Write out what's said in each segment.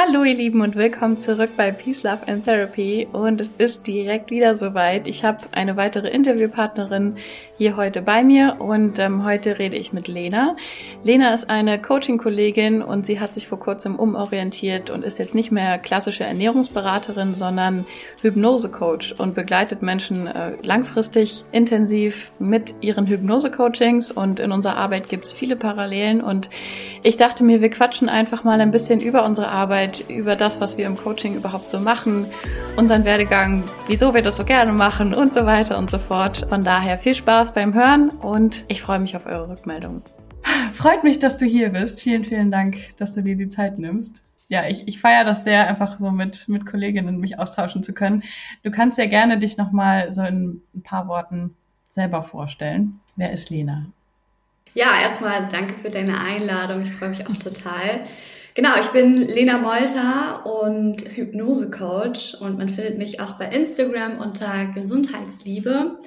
Hallo ihr Lieben und willkommen zurück bei Peace, Love and Therapy und es ist direkt wieder soweit. Ich habe eine weitere Interviewpartnerin hier heute bei mir und ähm, heute rede ich mit Lena. Lena ist eine Coaching-Kollegin und sie hat sich vor kurzem umorientiert und ist jetzt nicht mehr klassische Ernährungsberaterin, sondern Hypnose-Coach und begleitet Menschen äh, langfristig intensiv mit ihren Hypnose-Coachings und in unserer Arbeit gibt es viele Parallelen und ich dachte mir, wir quatschen einfach mal ein bisschen über unsere Arbeit Arbeit, über das, was wir im Coaching überhaupt so machen, unseren Werdegang, wieso wir das so gerne machen und so weiter und so fort. Von daher viel Spaß beim Hören und ich freue mich auf eure Rückmeldungen. Freut mich, dass du hier bist. Vielen, vielen Dank, dass du dir die Zeit nimmst. Ja, ich, ich feiere das sehr, einfach so mit, mit Kolleginnen mich austauschen zu können. Du kannst ja gerne dich nochmal so in ein paar Worten selber vorstellen. Wer ist Lena? Ja, erstmal danke für deine Einladung. Ich freue mich auch total. Genau, ich bin Lena Molter und Hypnose-Coach und man findet mich auch bei Instagram unter Gesundheitsliebe.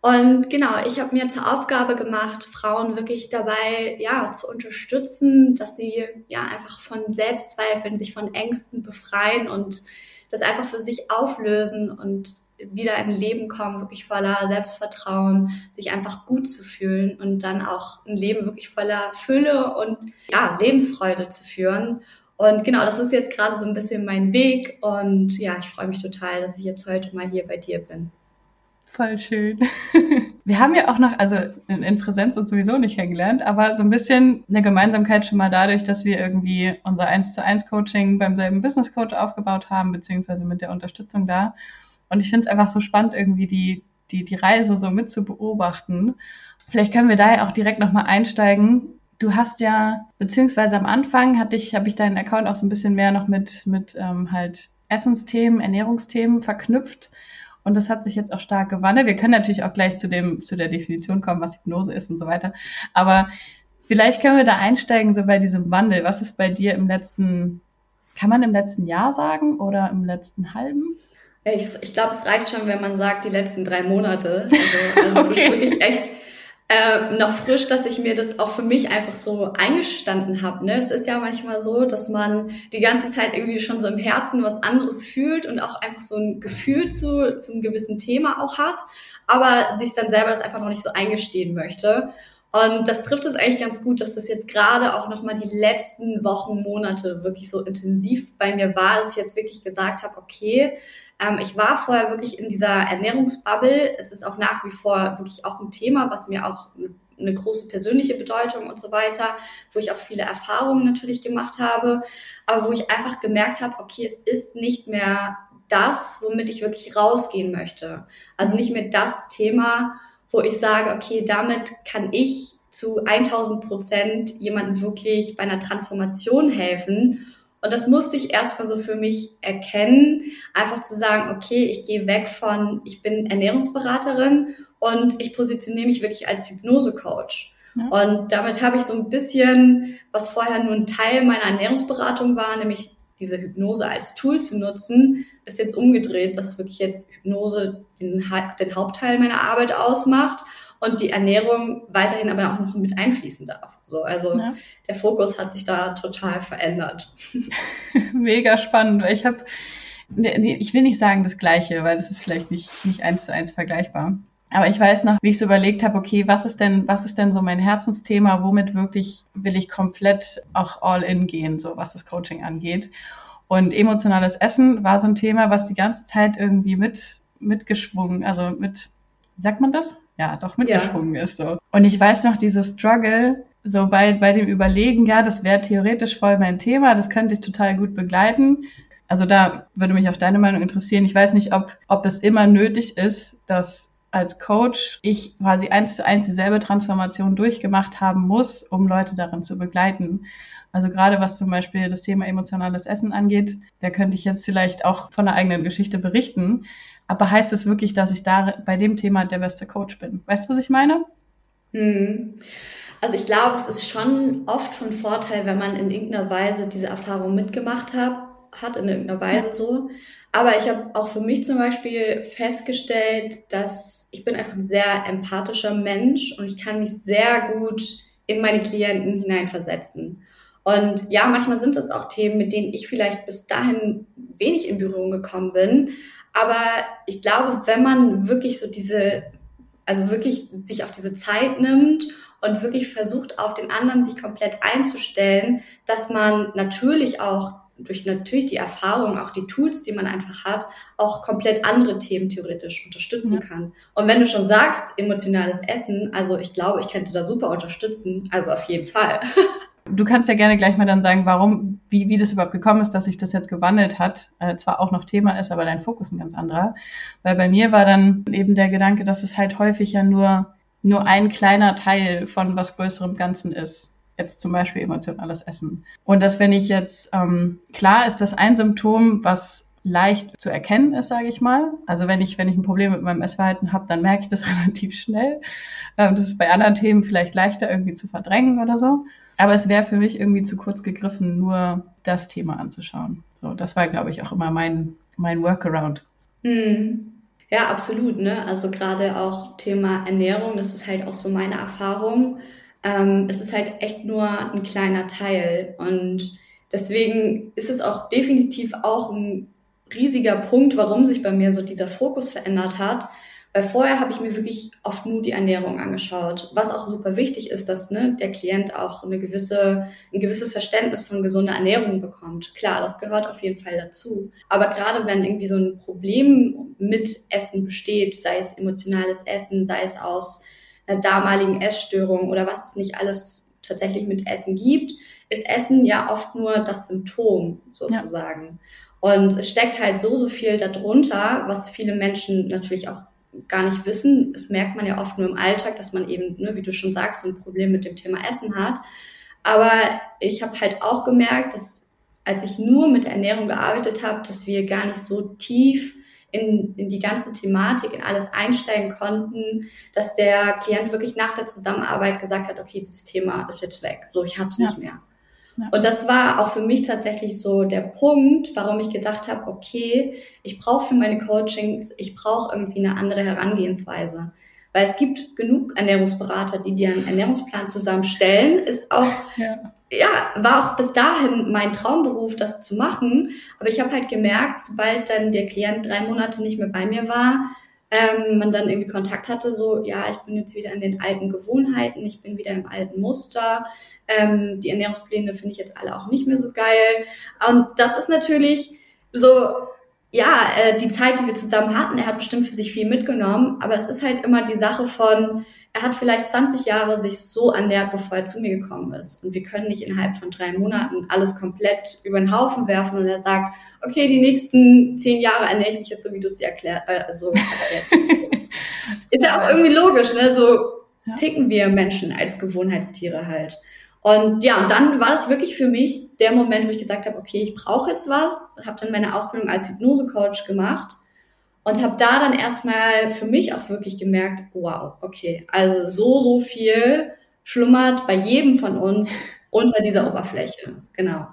Und genau, ich habe mir zur Aufgabe gemacht, Frauen wirklich dabei, ja, zu unterstützen, dass sie ja einfach von Selbstzweifeln, sich von Ängsten befreien und das einfach für sich auflösen und wieder in ein Leben kommen, wirklich voller Selbstvertrauen, sich einfach gut zu fühlen und dann auch ein Leben wirklich voller Fülle und ja, Lebensfreude zu führen. Und genau, das ist jetzt gerade so ein bisschen mein Weg und ja, ich freue mich total, dass ich jetzt heute mal hier bei dir bin. Voll schön. Wir haben ja auch noch, also in, in, Präsenz uns sowieso nicht kennengelernt, aber so ein bisschen eine Gemeinsamkeit schon mal dadurch, dass wir irgendwie unser 1 zu 1 Coaching beim selben Business Coach aufgebaut haben, beziehungsweise mit der Unterstützung da. Und ich finde es einfach so spannend, irgendwie die, die, die Reise so mit zu beobachten. Vielleicht können wir da ja auch direkt nochmal einsteigen. Du hast ja, beziehungsweise am Anfang hatte ich, habe ich deinen Account auch so ein bisschen mehr noch mit, mit ähm, halt Essensthemen, Ernährungsthemen verknüpft. Und das hat sich jetzt auch stark gewandelt. Wir können natürlich auch gleich zu dem, zu der Definition kommen, was Hypnose ist und so weiter. Aber vielleicht können wir da einsteigen, so bei diesem Wandel. Was ist bei dir im letzten, kann man im letzten Jahr sagen oder im letzten halben? Ich, ich glaube, es reicht schon, wenn man sagt, die letzten drei Monate. Also, also okay. es ist wirklich echt äh, noch frisch, dass ich mir das auch für mich einfach so eingestanden habe. Ne? Es ist ja manchmal so, dass man die ganze Zeit irgendwie schon so im Herzen was anderes fühlt und auch einfach so ein Gefühl zu, zum gewissen Thema auch hat, aber sich dann selber das einfach noch nicht so eingestehen möchte. Und das trifft es eigentlich ganz gut, dass das jetzt gerade auch nochmal die letzten Wochen, Monate wirklich so intensiv bei mir war, dass ich jetzt wirklich gesagt habe, okay, ähm, ich war vorher wirklich in dieser Ernährungsbubble. Es ist auch nach wie vor wirklich auch ein Thema, was mir auch eine große persönliche Bedeutung und so weiter, wo ich auch viele Erfahrungen natürlich gemacht habe, aber wo ich einfach gemerkt habe, okay, es ist nicht mehr das, womit ich wirklich rausgehen möchte. Also nicht mehr das Thema, wo ich sage, okay, damit kann ich zu 1000 Prozent jemandem wirklich bei einer Transformation helfen und das musste ich erstmal so für mich erkennen, einfach zu sagen, okay, ich gehe weg von, ich bin Ernährungsberaterin und ich positioniere mich wirklich als Hypnose-Coach. Ja. Und damit habe ich so ein bisschen, was vorher nur ein Teil meiner Ernährungsberatung war, nämlich diese Hypnose als Tool zu nutzen, ist jetzt umgedreht, dass wirklich jetzt Hypnose den, den Hauptteil meiner Arbeit ausmacht und die Ernährung weiterhin aber auch noch mit einfließen darf. So, also ja. der Fokus hat sich da total verändert. Mega spannend. Ich habe, ich will nicht sagen das Gleiche, weil das ist vielleicht nicht, nicht eins zu eins vergleichbar. Aber ich weiß noch, wie ich so überlegt habe, okay, was ist denn, was ist denn so mein Herzensthema? Womit wirklich will ich komplett auch all in gehen, so was das Coaching angeht? Und emotionales Essen war so ein Thema, was die ganze Zeit irgendwie mit, mitgeschwungen, also mit, sagt man das? ja, doch mitgeschwungen ja. ist so. Und ich weiß noch, dieses Struggle, so bei, bei dem Überlegen, ja, das wäre theoretisch voll mein Thema, das könnte ich total gut begleiten. Also da würde mich auch deine Meinung interessieren. Ich weiß nicht, ob, ob es immer nötig ist, dass als Coach ich quasi eins zu eins dieselbe Transformation durchgemacht haben muss, um Leute darin zu begleiten. Also gerade was zum Beispiel das Thema emotionales Essen angeht, da könnte ich jetzt vielleicht auch von einer eigenen Geschichte berichten. Aber heißt es wirklich, dass ich da bei dem Thema der beste Coach bin? Weißt du, was ich meine? Hm. Also ich glaube, es ist schon oft von Vorteil, wenn man in irgendeiner Weise diese Erfahrung mitgemacht hat, hat in irgendeiner Weise ja. so. Aber ich habe auch für mich zum Beispiel festgestellt, dass ich bin einfach ein sehr empathischer Mensch und ich kann mich sehr gut in meine Klienten hineinversetzen. Und ja, manchmal sind es auch Themen, mit denen ich vielleicht bis dahin wenig in Berührung gekommen bin. Aber ich glaube, wenn man wirklich so diese, also wirklich sich auch diese Zeit nimmt und wirklich versucht, auf den anderen sich komplett einzustellen, dass man natürlich auch durch natürlich die Erfahrung, auch die Tools, die man einfach hat, auch komplett andere Themen theoretisch unterstützen ja. kann. Und wenn du schon sagst, emotionales Essen, also ich glaube, ich könnte da super unterstützen, also auf jeden Fall. Du kannst ja gerne gleich mal dann sagen, warum, wie, wie das überhaupt gekommen ist, dass sich das jetzt gewandelt hat. Äh, zwar auch noch Thema ist, aber dein Fokus ein ganz anderer. Weil bei mir war dann eben der Gedanke, dass es halt häufig ja nur, nur ein kleiner Teil von was größerem Ganzen ist jetzt zum Beispiel emotionales Essen. Und dass wenn ich jetzt, ähm, klar ist das ein Symptom, was leicht zu erkennen ist, sage ich mal. Also wenn ich, wenn ich ein Problem mit meinem Essverhalten habe, dann merke ich das relativ schnell. Ähm, das ist bei anderen Themen vielleicht leichter irgendwie zu verdrängen oder so. Aber es wäre für mich irgendwie zu kurz gegriffen, nur das Thema anzuschauen. So, das war, glaube ich, auch immer mein, mein Workaround. Hm. Ja, absolut. Ne? Also gerade auch Thema Ernährung, das ist halt auch so meine Erfahrung ähm, es ist halt echt nur ein kleiner Teil. Und deswegen ist es auch definitiv auch ein riesiger Punkt, warum sich bei mir so dieser Fokus verändert hat. Weil vorher habe ich mir wirklich oft nur die Ernährung angeschaut, was auch super wichtig ist, dass ne, der Klient auch eine gewisse, ein gewisses Verständnis von gesunder Ernährung bekommt. Klar, das gehört auf jeden Fall dazu. Aber gerade wenn irgendwie so ein Problem mit Essen besteht, sei es emotionales Essen, sei es aus einer damaligen Essstörung oder was es nicht alles tatsächlich mit Essen gibt, ist Essen ja oft nur das Symptom sozusagen. Ja. Und es steckt halt so, so viel darunter, was viele Menschen natürlich auch gar nicht wissen. Das merkt man ja oft nur im Alltag, dass man eben, ne, wie du schon sagst, ein Problem mit dem Thema Essen hat. Aber ich habe halt auch gemerkt, dass als ich nur mit der Ernährung gearbeitet habe, dass wir gar nicht so tief in, in die ganze Thematik, in alles einsteigen konnten, dass der Klient wirklich nach der Zusammenarbeit gesagt hat, okay, dieses Thema ist jetzt weg, so ich hab's ja. nicht mehr. Ja. Und das war auch für mich tatsächlich so der Punkt, warum ich gedacht habe, okay, ich brauche für meine Coachings, ich brauche irgendwie eine andere Herangehensweise. Weil es gibt genug Ernährungsberater, die dir einen Ernährungsplan zusammenstellen, ist auch ja ja, war auch bis dahin mein Traumberuf, das zu machen. Aber ich habe halt gemerkt, sobald dann der Klient drei Monate nicht mehr bei mir war, ähm, man dann irgendwie Kontakt hatte, so, ja, ich bin jetzt wieder in den alten Gewohnheiten, ich bin wieder im alten Muster. Ähm, die Ernährungspläne finde ich jetzt alle auch nicht mehr so geil. Und das ist natürlich so, ja, äh, die Zeit, die wir zusammen hatten, er hat bestimmt für sich viel mitgenommen, aber es ist halt immer die Sache von, er hat vielleicht 20 Jahre sich so ernährt, bevor er zu mir gekommen ist. Und wir können nicht innerhalb von drei Monaten alles komplett über den Haufen werfen und er sagt, okay, die nächsten zehn Jahre ernähre ich mich jetzt so, wie du es dir erklärt, äh, so erklärt. ist ja auch irgendwie logisch, ne? So ticken wir Menschen als Gewohnheitstiere halt. Und ja, und dann war das wirklich für mich der Moment, wo ich gesagt habe, okay, ich brauche jetzt was, habe dann meine Ausbildung als Hypnosecoach gemacht und habe da dann erstmal für mich auch wirklich gemerkt, wow, okay, also so, so viel schlummert bei jedem von uns unter dieser Oberfläche. Genau.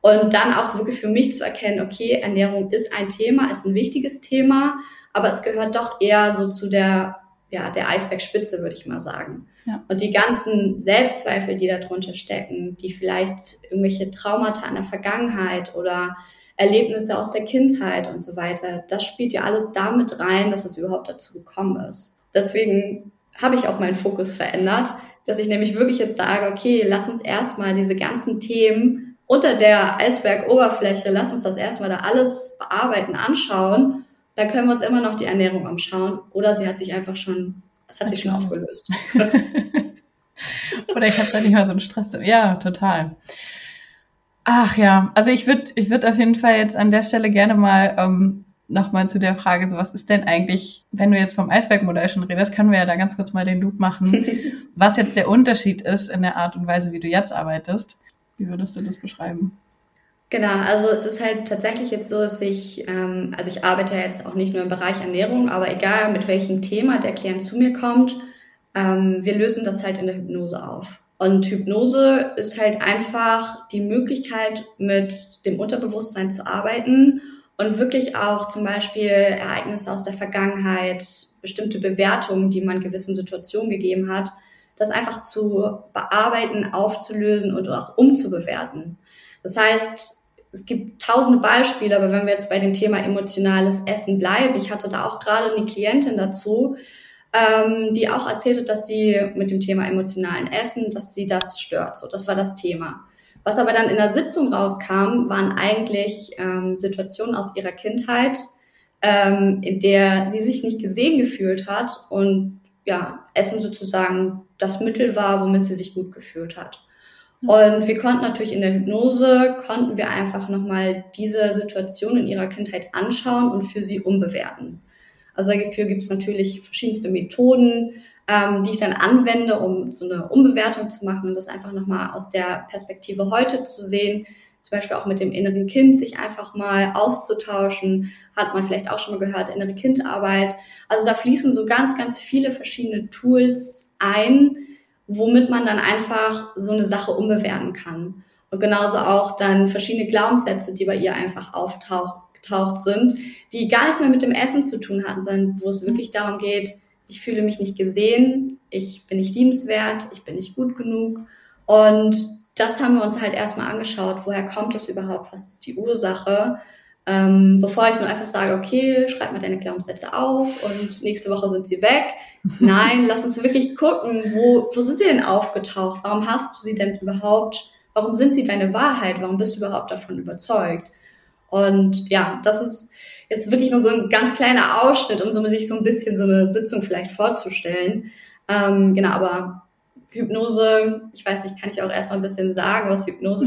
Und dann auch wirklich für mich zu erkennen, okay, Ernährung ist ein Thema, ist ein wichtiges Thema, aber es gehört doch eher so zu der, ja, der Eisbergspitze, würde ich mal sagen. Ja. Und die ganzen Selbstzweifel, die darunter stecken, die vielleicht irgendwelche Traumata in der Vergangenheit oder Erlebnisse aus der Kindheit und so weiter. Das spielt ja alles damit rein, dass es überhaupt dazu gekommen ist. Deswegen habe ich auch meinen Fokus verändert, dass ich nämlich wirklich jetzt sage, okay, lass uns erstmal diese ganzen Themen unter der Eisbergoberfläche, lass uns das erstmal da alles bearbeiten, anschauen. Da können wir uns immer noch die Ernährung anschauen. Oder sie hat sich einfach schon, es hat sich schon aufgelöst. Oder ich habe da nicht mehr so einen Stress. Ja, total. Ach ja, also ich würde ich würd auf jeden Fall jetzt an der Stelle gerne mal ähm, nochmal zu der Frage, so was ist denn eigentlich, wenn du jetzt vom Eisbergmodell schon redest, können wir ja da ganz kurz mal den Loop machen, was jetzt der Unterschied ist in der Art und Weise, wie du jetzt arbeitest. Wie würdest du das beschreiben? Genau, also es ist halt tatsächlich jetzt so, dass ich, ähm, also ich arbeite jetzt auch nicht nur im Bereich Ernährung, aber egal mit welchem Thema der Klient zu mir kommt, ähm, wir lösen das halt in der Hypnose auf. Und Hypnose ist halt einfach die Möglichkeit, mit dem Unterbewusstsein zu arbeiten und wirklich auch zum Beispiel Ereignisse aus der Vergangenheit, bestimmte Bewertungen, die man gewissen Situationen gegeben hat, das einfach zu bearbeiten, aufzulösen und auch umzubewerten. Das heißt, es gibt tausende Beispiele, aber wenn wir jetzt bei dem Thema emotionales Essen bleiben, ich hatte da auch gerade eine Klientin dazu, ähm, die auch erzählte, dass sie mit dem Thema emotionalen Essen, dass sie das stört. So, das war das Thema. Was aber dann in der Sitzung rauskam, waren eigentlich ähm, Situationen aus ihrer Kindheit, ähm, in der sie sich nicht gesehen gefühlt hat und ja, Essen sozusagen das Mittel war, womit sie sich gut gefühlt hat. Und wir konnten natürlich in der Hypnose, konnten wir einfach nochmal diese Situation in ihrer Kindheit anschauen und für sie umbewerten. Also dafür gibt es natürlich verschiedenste Methoden, ähm, die ich dann anwende, um so eine Umbewertung zu machen und das einfach nochmal aus der Perspektive heute zu sehen. Zum Beispiel auch mit dem inneren Kind sich einfach mal auszutauschen. Hat man vielleicht auch schon mal gehört, innere Kindarbeit. Also da fließen so ganz, ganz viele verschiedene Tools ein, womit man dann einfach so eine Sache umbewerten kann. Und genauso auch dann verschiedene Glaubenssätze, die bei ihr einfach aufgetaucht sind, die gar nichts mehr mit dem Essen zu tun hatten, sondern wo es wirklich darum geht, ich fühle mich nicht gesehen, ich bin nicht liebenswert, ich bin nicht gut genug. Und das haben wir uns halt erstmal angeschaut, woher kommt es überhaupt, was ist die Ursache ähm, bevor ich nur einfach sage, okay, schreib mal deine Glaubenssätze auf und nächste Woche sind sie weg. Nein, lass uns wirklich gucken, wo, wo sind sie denn aufgetaucht? Warum hast du sie denn überhaupt? Warum sind sie deine Wahrheit? Warum bist du überhaupt davon überzeugt? Und ja, das ist jetzt wirklich nur so ein ganz kleiner Ausschnitt, um so, sich so ein bisschen so eine Sitzung vielleicht vorzustellen. Ähm, genau, aber Hypnose, ich weiß nicht, kann ich auch erstmal ein bisschen sagen, was Hypnose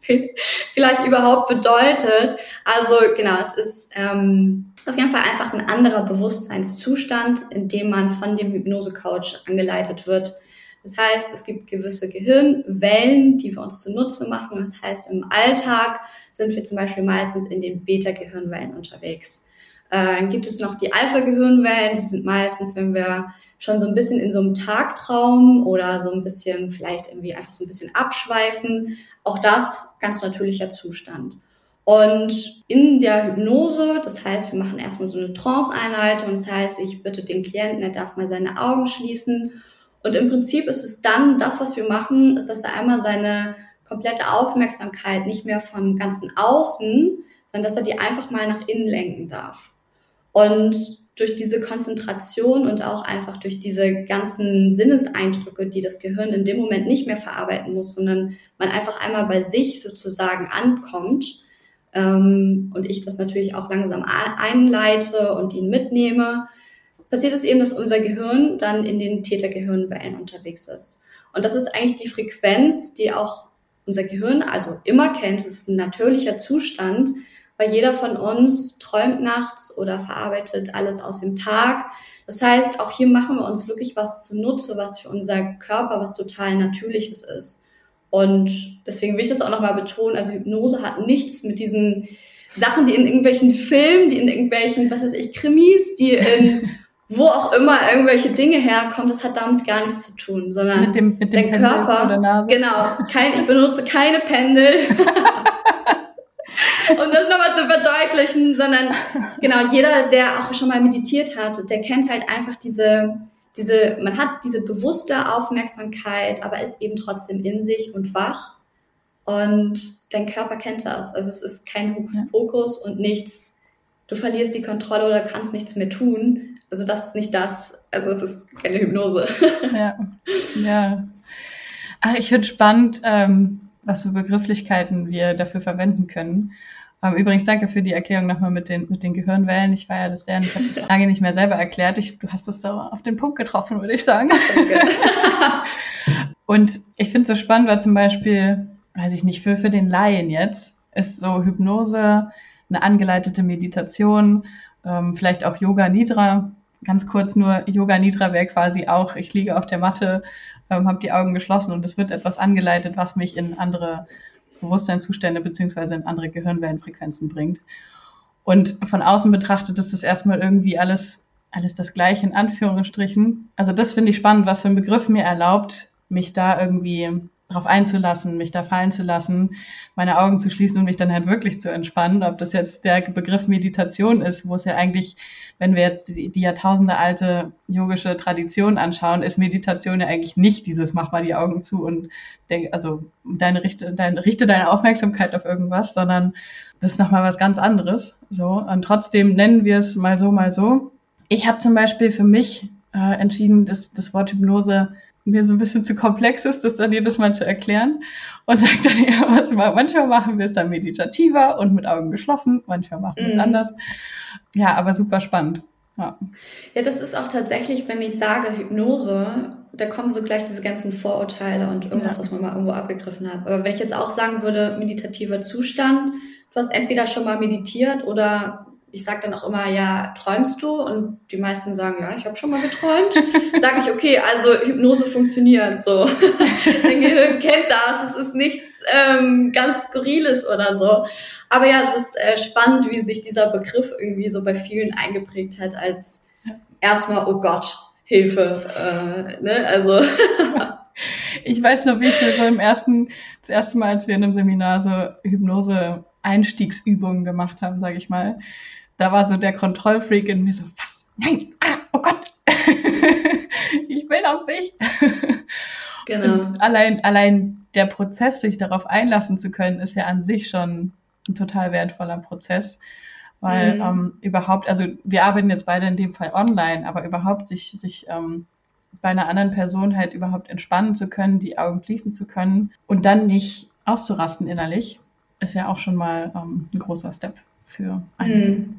vielleicht überhaupt bedeutet. Also genau, es ist ähm, auf jeden Fall einfach ein anderer Bewusstseinszustand, in dem man von dem Hypnose-Coach angeleitet wird. Das heißt, es gibt gewisse Gehirnwellen, die wir uns zunutze machen. Das heißt, im Alltag sind wir zum Beispiel meistens in den Beta-Gehirnwellen unterwegs. Äh, dann gibt es noch die Alpha-Gehirnwellen, die sind meistens, wenn wir schon so ein bisschen in so einem Tagtraum oder so ein bisschen vielleicht irgendwie einfach so ein bisschen abschweifen. Auch das ganz natürlicher Zustand. Und in der Hypnose, das heißt, wir machen erstmal so eine Trance-Einleitung, das heißt, ich bitte den Klienten, er darf mal seine Augen schließen. Und im Prinzip ist es dann, das, was wir machen, ist, dass er einmal seine komplette Aufmerksamkeit nicht mehr vom ganzen Außen, sondern dass er die einfach mal nach innen lenken darf. Und durch diese Konzentration und auch einfach durch diese ganzen Sinneseindrücke, die das Gehirn in dem Moment nicht mehr verarbeiten muss, sondern man einfach einmal bei sich sozusagen ankommt ähm, und ich das natürlich auch langsam einleite und ihn mitnehme, passiert es eben, dass unser Gehirn dann in den Tätergehirnwellen unterwegs ist. Und das ist eigentlich die Frequenz, die auch unser Gehirn also immer kennt. Es ist ein natürlicher Zustand, weil jeder von uns träumt nachts oder verarbeitet alles aus dem Tag. Das heißt, auch hier machen wir uns wirklich was zunutze, was für unser Körper was total Natürliches ist. Und deswegen will ich das auch nochmal betonen, also Hypnose hat nichts mit diesen Sachen, die in irgendwelchen Filmen, die in irgendwelchen, was weiß ich, Krimis, die in wo auch immer irgendwelche Dinge herkommen, das hat damit gar nichts zu tun, sondern mit dem, mit dem der Körper, genau, kein, ich benutze keine Pendel. um das nochmal zu verdeutlichen, sondern genau, jeder, der auch schon mal meditiert hat, der kennt halt einfach diese, diese, man hat diese bewusste Aufmerksamkeit, aber ist eben trotzdem in sich und wach. Und dein Körper kennt das. Also es ist kein Hokuspokus und nichts, du verlierst die Kontrolle oder kannst nichts mehr tun. Also das ist nicht das, also es ist keine Hypnose. Ja, ja. Ach, ich finde spannend, ähm, was für Begrifflichkeiten wir dafür verwenden können. Übrigens danke für die Erklärung nochmal mit den, mit den Gehirnwellen. Ich war ja das sehr, ich habe das lange nicht mehr selber erklärt. Ich, du hast es so auf den Punkt getroffen, würde ich sagen. Und ich finde es so spannend, weil zum Beispiel, weiß ich nicht, für, für den Laien jetzt ist so Hypnose, eine angeleitete Meditation, ähm, vielleicht auch Yoga Nidra. Ganz kurz nur, Yoga Nidra wäre quasi auch, ich liege auf der Matte ähm, habe die Augen geschlossen und es wird etwas angeleitet, was mich in andere Bewusstseinszustände beziehungsweise in andere Gehirnwellenfrequenzen bringt. Und von außen betrachtet ist das erstmal irgendwie alles, alles das Gleiche in Anführungsstrichen. Also das finde ich spannend, was für ein Begriff mir erlaubt, mich da irgendwie darauf einzulassen, mich da fallen zu lassen, meine Augen zu schließen und mich dann halt wirklich zu entspannen. Ob das jetzt der Begriff Meditation ist, wo es ja eigentlich, wenn wir jetzt die, die Jahrtausende alte yogische Tradition anschauen, ist Meditation ja eigentlich nicht dieses mach mal die Augen zu und denk, also deine richte, deine, richte deine Aufmerksamkeit auf irgendwas, sondern das ist nochmal was ganz anderes. So. Und trotzdem nennen wir es mal so, mal so. Ich habe zum Beispiel für mich äh, entschieden, dass das Wort Hypnose mir so ein bisschen zu komplex ist, das dann jedes Mal zu erklären und sagt dann eher was mal. Manchmal machen wir es dann meditativer und mit Augen geschlossen, manchmal machen wir es mhm. anders. Ja, aber super spannend. Ja. ja, das ist auch tatsächlich, wenn ich sage Hypnose, da kommen so gleich diese ganzen Vorurteile und irgendwas, ja. was man mal irgendwo abgegriffen hat. Aber wenn ich jetzt auch sagen würde, meditativer Zustand, du hast entweder schon mal meditiert oder ich sage dann auch immer, ja, träumst du? Und die meisten sagen, ja, ich habe schon mal geträumt. sage ich, okay, also Hypnose funktioniert so. Dein Gehirn kennt das, es ist nichts ähm, ganz Skurriles oder so. Aber ja, es ist äh, spannend, wie sich dieser Begriff irgendwie so bei vielen eingeprägt hat, als erstmal, oh Gott, Hilfe. Äh, ne? Also ich weiß noch, wie ich so im ersten, das erste Mal, als wir in einem Seminar so Hypnose Einstiegsübungen gemacht haben, sage ich mal, da war so der Kontrollfreak in mir so, was? Nein, ah, oh Gott, ich will das nicht. Genau. Und allein, allein der Prozess, sich darauf einlassen zu können, ist ja an sich schon ein total wertvoller Prozess. Weil mhm. ähm, überhaupt, also wir arbeiten jetzt beide in dem Fall online, aber überhaupt sich, sich ähm, bei einer anderen Person halt überhaupt entspannen zu können, die Augen schließen zu können und dann nicht auszurasten innerlich, ist ja auch schon mal ähm, ein großer Step für einen. Mhm.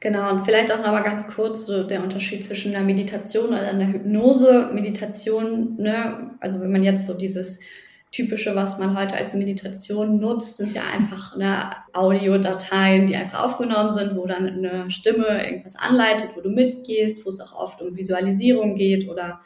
Genau, und vielleicht auch noch mal ganz kurz so der Unterschied zwischen einer Meditation und einer Hypnose. Meditation, ne, also wenn man jetzt so dieses typische, was man heute als Meditation nutzt, sind ja einfach ne, Audiodateien, die einfach aufgenommen sind, wo dann eine Stimme irgendwas anleitet, wo du mitgehst, wo es auch oft um Visualisierung geht oder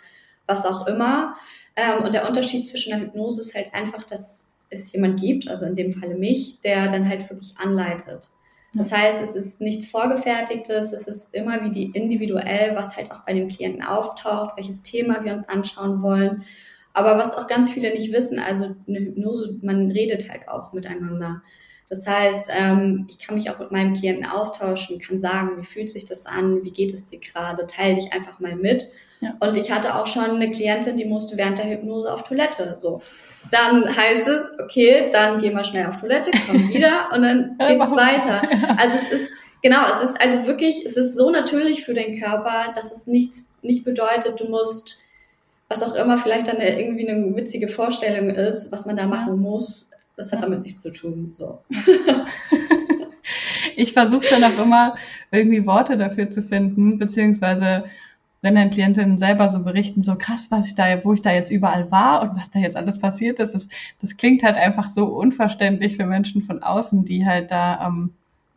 was auch immer. Ähm, und der Unterschied zwischen der Hypnose ist halt einfach, dass es jemand gibt, also in dem Falle mich, der dann halt wirklich anleitet. Das heißt, es ist nichts Vorgefertigtes, es ist immer wie die individuell, was halt auch bei dem Klienten auftaucht, welches Thema wir uns anschauen wollen. Aber was auch ganz viele nicht wissen, also eine Hypnose, man redet halt auch miteinander. Das heißt, ähm, ich kann mich auch mit meinem Klienten austauschen, kann sagen, wie fühlt sich das an, wie geht es dir gerade, teile dich einfach mal mit. Ja. Und ich hatte auch schon eine Klientin, die musste während der Hypnose auf Toilette. So, dann heißt es, okay, dann geh mal schnell auf Toilette, komm wieder und dann geht es weiter. Also es ist, genau, es ist also wirklich, es ist so natürlich für den Körper, dass es nichts, nicht bedeutet, du musst, was auch immer vielleicht dann irgendwie eine witzige Vorstellung ist, was man da machen muss, das hat damit nichts zu tun, so. ich versuche dann auch immer irgendwie Worte dafür zu finden, beziehungsweise wenn dann Klientinnen selber so berichten, so krass, was ich da, wo ich da jetzt überall war und was da jetzt alles passiert ist, das, das klingt halt einfach so unverständlich für Menschen von außen, die halt da ähm,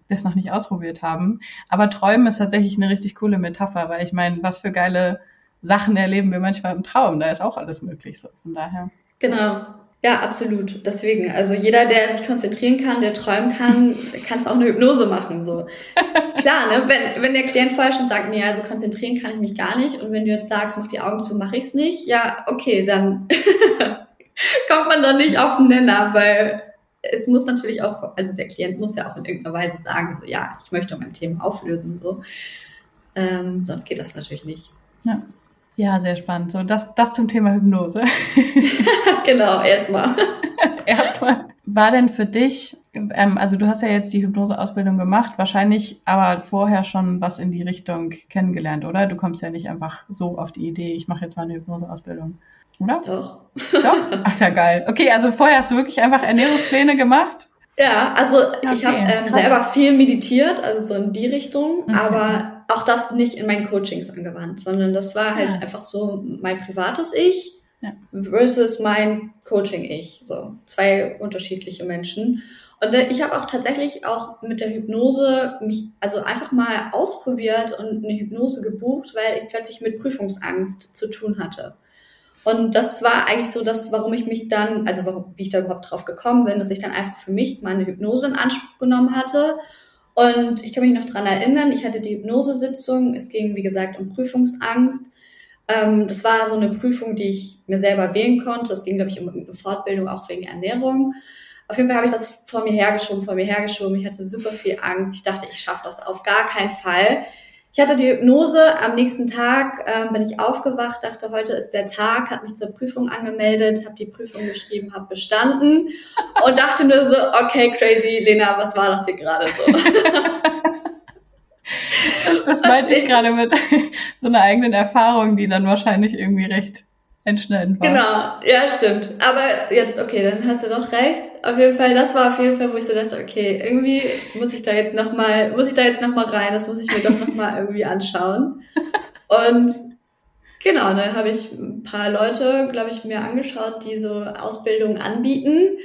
das noch nicht ausprobiert haben. Aber Träumen ist tatsächlich eine richtig coole Metapher, weil ich meine, was für geile Sachen erleben wir manchmal im Traum. Da ist auch alles möglich so. Von daher. Genau. Ja, absolut. Deswegen, also jeder, der sich konzentrieren kann, der träumen kann, kann es auch eine Hypnose machen. So klar, ne? wenn, wenn der Klient vorher schon sagt, nee, also konzentrieren kann ich mich gar nicht, und wenn du jetzt sagst, mach die Augen zu, mache ich's nicht, ja, okay, dann kommt man doch nicht auf den Nenner, weil es muss natürlich auch, also der Klient muss ja auch in irgendeiner Weise sagen, so ja, ich möchte mein Thema auflösen, so. Ähm, sonst geht das natürlich nicht. Ja. Ja, sehr spannend. So, das, das zum Thema Hypnose. genau, erstmal. erstmal. War denn für dich, ähm, also du hast ja jetzt die Hypnoseausbildung gemacht, wahrscheinlich aber vorher schon was in die Richtung kennengelernt, oder? Du kommst ja nicht einfach so auf die Idee, ich mache jetzt mal eine Hypnoseausbildung, oder? Doch. Doch? Ach, ist ja geil. Okay, also vorher hast du wirklich einfach Ernährungspläne gemacht? Ja, also okay, ich habe ähm, selber viel meditiert, also so in die Richtung, mhm. aber auch das nicht in meinen Coachings angewandt, sondern das war halt ja. einfach so mein privates Ich ja. versus mein Coaching-Ich. So zwei unterschiedliche Menschen. Und ich habe auch tatsächlich auch mit der Hypnose mich also einfach mal ausprobiert und eine Hypnose gebucht, weil ich plötzlich mit Prüfungsangst zu tun hatte. Und das war eigentlich so das, warum ich mich dann, also warum, wie ich da überhaupt drauf gekommen bin, dass ich dann einfach für mich meine Hypnose in Anspruch genommen hatte. Und ich kann mich noch dran erinnern, ich hatte die Hypnosesitzung, es ging, wie gesagt, um Prüfungsangst. Ähm, das war so eine Prüfung, die ich mir selber wählen konnte. Es ging, glaube ich, um eine Fortbildung, auch wegen Ernährung. Auf jeden Fall habe ich das vor mir hergeschoben, vor mir hergeschoben. Ich hatte super viel Angst. Ich dachte, ich schaffe das auf gar keinen Fall. Ich hatte die Hypnose, am nächsten Tag ähm, bin ich aufgewacht, dachte, heute ist der Tag, habe mich zur Prüfung angemeldet, habe die Prüfung geschrieben, habe bestanden und dachte nur so, okay, crazy, Lena, was war das hier gerade so? das meinte ich gerade mit so einer eigenen Erfahrung, die dann wahrscheinlich irgendwie recht einschneidend war. Genau, ja, stimmt. Aber jetzt, okay, dann hast du doch recht. Auf jeden Fall, das war auf jeden Fall, wo ich so dachte, okay, irgendwie muss ich da jetzt nochmal, muss ich da jetzt nochmal rein, das muss ich mir doch nochmal irgendwie anschauen. Und genau, dann habe ich ein paar Leute, glaube ich, mir angeschaut, die so Ausbildungen anbieten.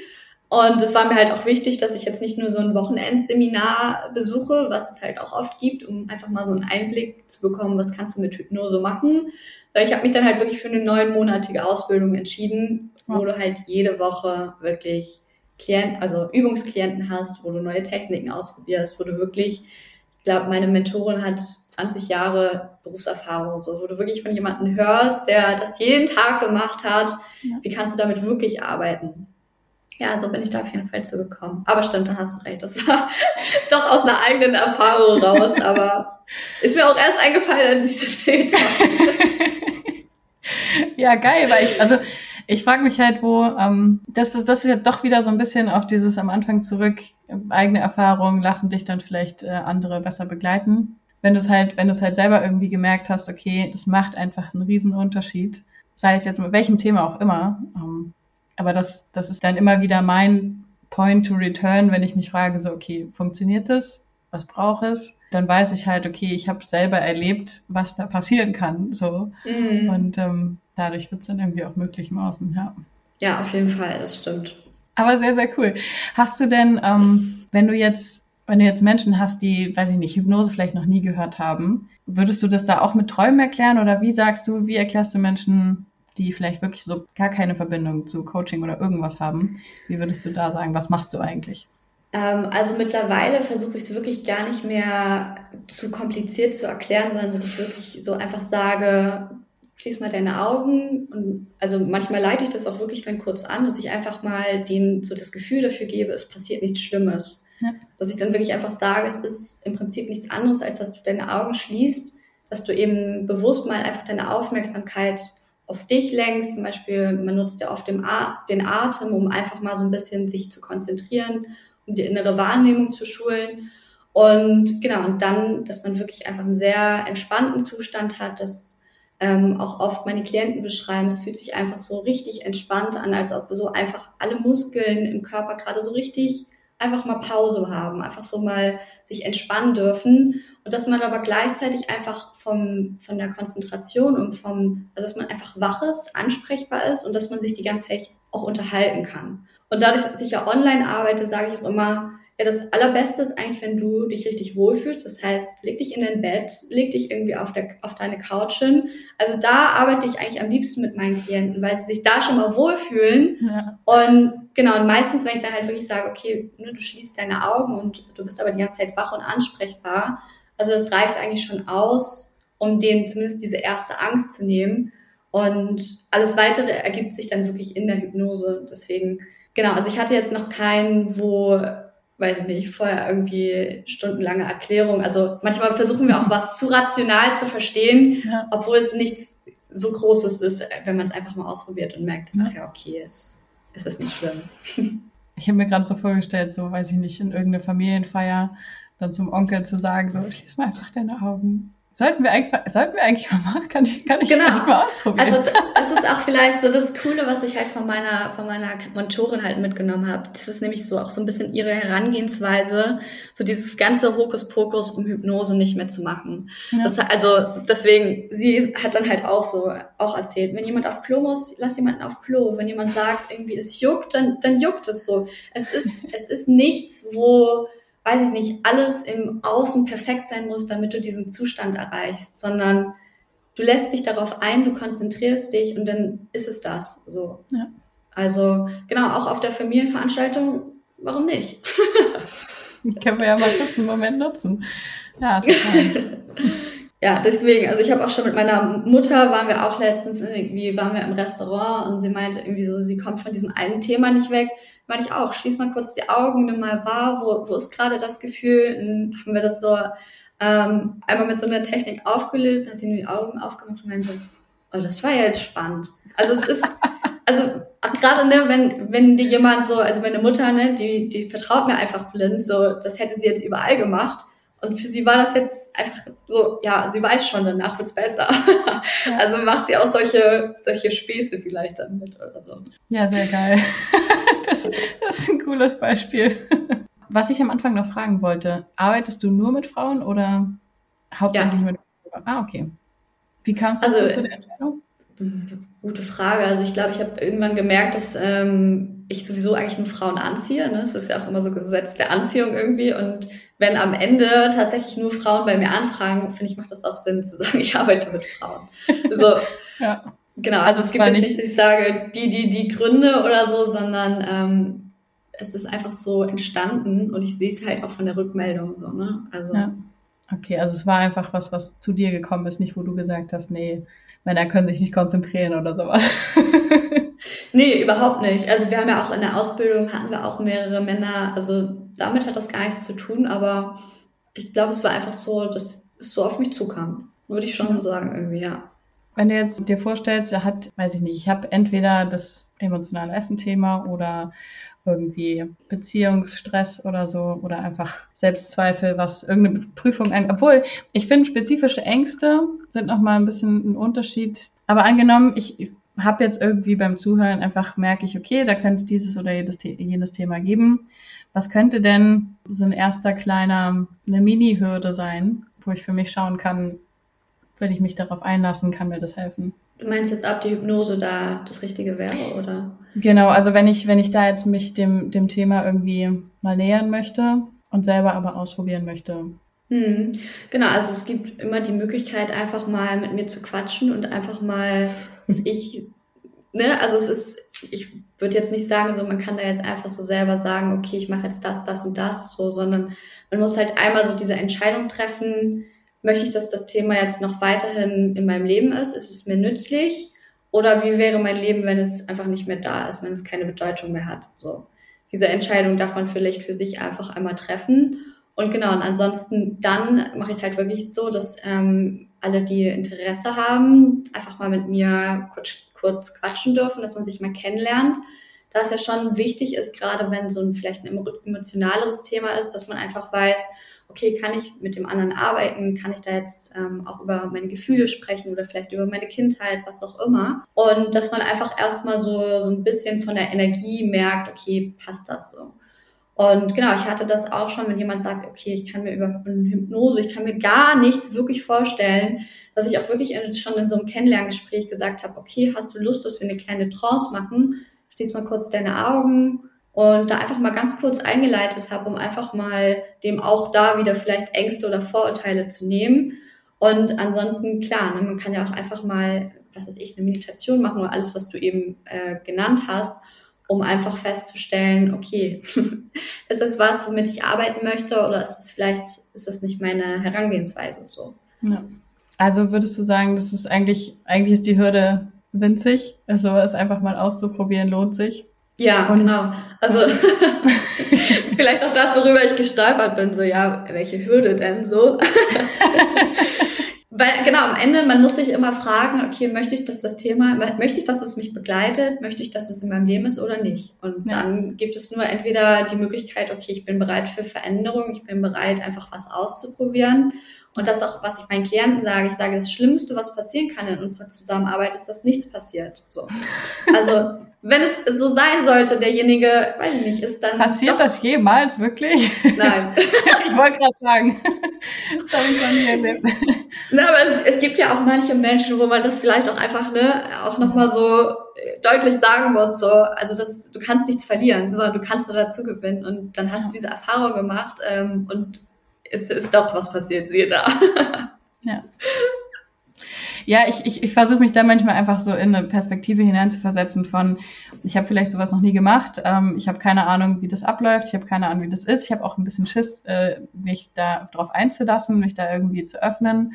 Und es war mir halt auch wichtig, dass ich jetzt nicht nur so ein Wochenendseminar besuche, was es halt auch oft gibt, um einfach mal so einen Einblick zu bekommen, was kannst du mit Hypnose machen, ich habe mich dann halt wirklich für eine neunmonatige Ausbildung entschieden, wo du halt jede Woche wirklich Klient, also Übungsklienten hast, wo du neue Techniken ausprobierst, wo du wirklich, ich glaube, meine Mentorin hat 20 Jahre Berufserfahrung, so, wo du wirklich von jemandem hörst, der das jeden Tag gemacht hat. Ja. Wie kannst du damit wirklich arbeiten? Ja, so bin ich da auf jeden Fall zugekommen. Aber stimmt, dann hast du recht. Das war doch aus einer eigenen Erfahrung raus. Aber ist mir auch erst eingefallen, als ich es erzählt habe. ja, geil, weil ich, also ich frage mich halt, wo, ähm, das, ist, das ist ja doch wieder so ein bisschen auf dieses am Anfang zurück, eigene Erfahrungen lassen dich dann vielleicht äh, andere besser begleiten. Wenn du es halt, wenn du es halt selber irgendwie gemerkt hast, okay, das macht einfach einen riesen Unterschied, sei es jetzt mit welchem Thema auch immer. Ähm, aber das, das ist dann immer wieder mein Point to Return, wenn ich mich frage, so, okay, funktioniert das? Was braucht es? dann weiß ich halt, okay, ich habe selber erlebt, was da passieren kann. So. Mhm. Und ähm, dadurch wird es dann irgendwie auch möglich im Außen, ja. Ja, auf jeden Fall, das stimmt. Aber sehr, sehr cool. Hast du denn, ähm, wenn du jetzt, wenn du jetzt Menschen hast, die, weiß ich nicht, Hypnose vielleicht noch nie gehört haben, würdest du das da auch mit Träumen erklären oder wie sagst du, wie erklärst du Menschen, die vielleicht wirklich so gar keine Verbindung zu Coaching oder irgendwas haben, wie würdest du da sagen, was machst du eigentlich? Ähm, also mittlerweile versuche ich es wirklich gar nicht mehr zu kompliziert zu erklären, sondern dass ich wirklich so einfach sage, schließ mal deine Augen und also manchmal leite ich das auch wirklich dann kurz an, dass ich einfach mal denen so das Gefühl dafür gebe, es passiert nichts Schlimmes. Ja. Dass ich dann wirklich einfach sage, es ist im Prinzip nichts anderes, als dass du deine Augen schließt, dass du eben bewusst mal einfach deine Aufmerksamkeit auf dich lenkst. Zum Beispiel, man nutzt ja oft den Atem, um einfach mal so ein bisschen sich zu konzentrieren die innere Wahrnehmung zu schulen. Und genau, und dann, dass man wirklich einfach einen sehr entspannten Zustand hat, dass ähm, auch oft meine Klienten beschreiben, es fühlt sich einfach so richtig entspannt an, als ob so einfach alle Muskeln im Körper gerade so richtig einfach mal Pause haben, einfach so mal sich entspannen dürfen und dass man aber gleichzeitig einfach vom, von der Konzentration und vom, also dass man einfach wach ist, ansprechbar ist und dass man sich die ganze Zeit auch unterhalten kann. Und dadurch, dass ich ja online arbeite, sage ich auch immer, ja, das Allerbeste ist eigentlich, wenn du dich richtig wohlfühlst. Das heißt, leg dich in dein Bett, leg dich irgendwie auf, der, auf deine Couch hin. Also da arbeite ich eigentlich am liebsten mit meinen Klienten, weil sie sich da schon mal wohlfühlen. Ja. Und genau, und meistens, wenn ich dann halt wirklich sage, okay, ne, du schließt deine Augen und du bist aber die ganze Zeit wach und ansprechbar. Also das reicht eigentlich schon aus, um denen zumindest diese erste Angst zu nehmen. Und alles weitere ergibt sich dann wirklich in der Hypnose. Deswegen Genau, also ich hatte jetzt noch keinen, wo, weiß ich nicht, vorher irgendwie stundenlange Erklärung. Also manchmal versuchen wir auch was zu rational zu verstehen, ja. obwohl es nichts so Großes ist, wenn man es einfach mal ausprobiert und merkt, ach ja, okay, es, es ist nicht schlimm. Ich habe mir gerade so vorgestellt, so weiß ich nicht, in irgendeine Familienfeier dann zum Onkel zu sagen, so schließ mal einfach deine Augen Sollten wir eigentlich, sollten wir eigentlich mal machen? Kann ich, kann ich genau. mal ausprobieren. Also das ist auch vielleicht so das Coole, was ich halt von meiner, von meiner Mentorin halt mitgenommen habe. Das ist nämlich so auch so ein bisschen ihre Herangehensweise, so dieses ganze Hokuspokus um Hypnose nicht mehr zu machen. Ja. Das, also deswegen, sie hat dann halt auch so auch erzählt, wenn jemand auf Klo muss, lass jemanden auf Klo. Wenn jemand sagt, irgendwie es juckt, dann, dann juckt es so. Es ist, es ist nichts, wo weiß ich nicht, alles im Außen perfekt sein muss, damit du diesen Zustand erreichst, sondern du lässt dich darauf ein, du konzentrierst dich und dann ist es das. So. Ja. Also genau, auch auf der Familienveranstaltung, warum nicht? Können wir ja mal kurz einen Moment nutzen. Ja, total. ja, deswegen, also ich habe auch schon mit meiner Mutter, waren wir auch letztens, irgendwie waren wir im Restaurant und sie meinte irgendwie so, sie kommt von diesem einen Thema nicht weg. Meinte ich auch, schließ mal kurz die Augen, nimm mal wahr, wo, wo ist gerade das Gefühl? Und haben wir das so ähm, einmal mit so einer Technik aufgelöst, dann hat sie nur die Augen aufgemacht und meinte, oh, das war ja jetzt spannend. Also es ist, also gerade ne, wenn wenn dir jemand so, also meine Mutter ne, die die vertraut mir einfach blind, so das hätte sie jetzt überall gemacht und für sie war das jetzt einfach so, ja, sie weiß schon, danach wird's besser. Also macht sie auch solche solche Späße vielleicht dann mit oder so. Ja, sehr geil. Das, das ist ein cooles Beispiel. Was ich am Anfang noch fragen wollte, arbeitest du nur mit Frauen oder hauptsächlich ja. mit Frauen? Ah, okay. Wie kamst du also, zu der Entscheidung? Gute Frage. Also ich glaube, ich habe irgendwann gemerkt, dass ähm, ich sowieso eigentlich nur Frauen anziehe. Ne? Es ist ja auch immer so Gesetz der Anziehung irgendwie. Und wenn am Ende tatsächlich nur Frauen bei mir anfragen, finde ich, macht das auch Sinn zu sagen, ich arbeite mit Frauen. So, ja. Genau, also, also es gibt jetzt nicht, dass ich sage, die, die, die Gründe oder so, sondern ähm, es ist einfach so entstanden und ich sehe es halt auch von der Rückmeldung so, ne? Also. Ja. Okay, also es war einfach was, was zu dir gekommen ist, nicht wo du gesagt hast, nee, Männer können sich nicht konzentrieren oder sowas. nee, überhaupt nicht. Also wir haben ja auch in der Ausbildung hatten wir auch mehrere Männer, also damit hat das gar nichts zu tun, aber ich glaube, es war einfach so, dass es so auf mich zukam. Würde ich schon so sagen, irgendwie, ja. Wenn du jetzt dir vorstellst, er hat, weiß ich nicht, ich habe entweder das emotionale Essen-Thema oder irgendwie Beziehungsstress oder so oder einfach Selbstzweifel, was irgendeine Prüfung angeht. Obwohl, ich finde, spezifische Ängste sind nochmal ein bisschen ein Unterschied. Aber angenommen, ich habe jetzt irgendwie beim Zuhören einfach merke ich, okay, da könnte es dieses oder jedes, jenes Thema geben. Was könnte denn so ein erster kleiner, eine Mini-Hürde sein, wo ich für mich schauen kann, wenn ich mich darauf einlassen, kann mir das helfen? Du meinst jetzt, ob die Hypnose da das Richtige wäre, oder? Genau, also wenn ich, wenn ich da jetzt mich dem, dem Thema irgendwie mal nähern möchte und selber aber ausprobieren möchte. Hm. Genau, also es gibt immer die Möglichkeit, einfach mal mit mir zu quatschen und einfach mal, dass ich, ne, also es ist, ich würde jetzt nicht sagen, so man kann da jetzt einfach so selber sagen, okay, ich mache jetzt das, das und das, so, sondern man muss halt einmal so diese Entscheidung treffen, möchte ich, dass das Thema jetzt noch weiterhin in meinem Leben ist? Ist es mir nützlich? Oder wie wäre mein Leben, wenn es einfach nicht mehr da ist, wenn es keine Bedeutung mehr hat? So. Diese Entscheidung darf man vielleicht für sich einfach einmal treffen. Und genau, und ansonsten dann mache ich es halt wirklich so, dass ähm, alle, die Interesse haben, einfach mal mit mir kurz, kurz quatschen dürfen, dass man sich mal kennenlernt. Da es ja schon wichtig ist, gerade wenn so ein vielleicht ein emotionaleres Thema ist, dass man einfach weiß, okay, kann ich mit dem anderen arbeiten? Kann ich da jetzt ähm, auch über meine Gefühle sprechen oder vielleicht über meine Kindheit, was auch immer? Und dass man einfach erstmal so, so ein bisschen von der Energie merkt, okay, passt das so? Und genau, ich hatte das auch schon, wenn jemand sagt, okay, ich kann mir über Hypnose, ich kann mir gar nichts wirklich vorstellen, dass ich auch wirklich schon in so einem Kennenlerngespräch gesagt habe, okay, hast du Lust, dass wir eine kleine Trance machen? Schließ mal kurz deine Augen und da einfach mal ganz kurz eingeleitet habe, um einfach mal dem auch da wieder vielleicht Ängste oder Vorurteile zu nehmen. Und ansonsten, klar, ne, man kann ja auch einfach mal, was weiß ich, eine Meditation machen oder alles, was du eben äh, genannt hast, um einfach festzustellen, okay, ist das was, womit ich arbeiten möchte oder ist es vielleicht, ist das nicht meine Herangehensweise so? Ja. Also würdest du sagen, das ist eigentlich, eigentlich ist die Hürde winzig, also es einfach mal auszuprobieren lohnt sich? Ja, und, genau. Also ist vielleicht auch das, worüber ich gestolpert bin. So, ja, welche Hürde denn so? Weil genau am Ende, man muss sich immer fragen, okay, möchte ich, dass das Thema, möchte ich, dass es mich begleitet, möchte ich, dass es in meinem Leben ist oder nicht? Und ja. dann gibt es nur entweder die Möglichkeit, okay, ich bin bereit für Veränderung, ich bin bereit, einfach was auszuprobieren und das auch, was ich meinen Klienten sage, ich sage, das Schlimmste, was passieren kann in unserer Zusammenarbeit, ist, dass nichts passiert. So. Also, wenn es so sein sollte, derjenige, weiß ich nicht, ist dann. Passiert doch, das jemals wirklich? Nein. ich wollte gerade sagen. Das habe ich noch nie erlebt. Na, aber es, es, gibt ja auch manche Menschen, wo man das vielleicht auch einfach, ne, auch nochmal so deutlich sagen muss, so, also das, du kannst nichts verlieren, sondern du kannst nur dazu gewinnen. Und dann hast du diese Erfahrung gemacht ähm, und es ist doch was passiert, siehe da. ja. Ja, ich, ich, ich versuche mich da manchmal einfach so in eine Perspektive hineinzuversetzen von, ich habe vielleicht sowas noch nie gemacht, ähm, ich habe keine Ahnung, wie das abläuft, ich habe keine Ahnung, wie das ist, ich habe auch ein bisschen Schiss, äh, mich da drauf einzulassen, mich da irgendwie zu öffnen.